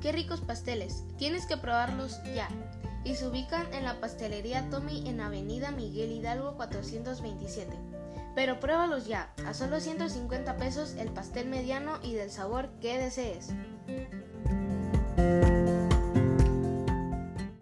qué ricos pasteles, tienes que probarlos ya. Y se ubican en la pastelería Tommy en Avenida Miguel Hidalgo 427. Pero pruébalos ya, a solo 150 pesos el pastel mediano y del sabor que desees.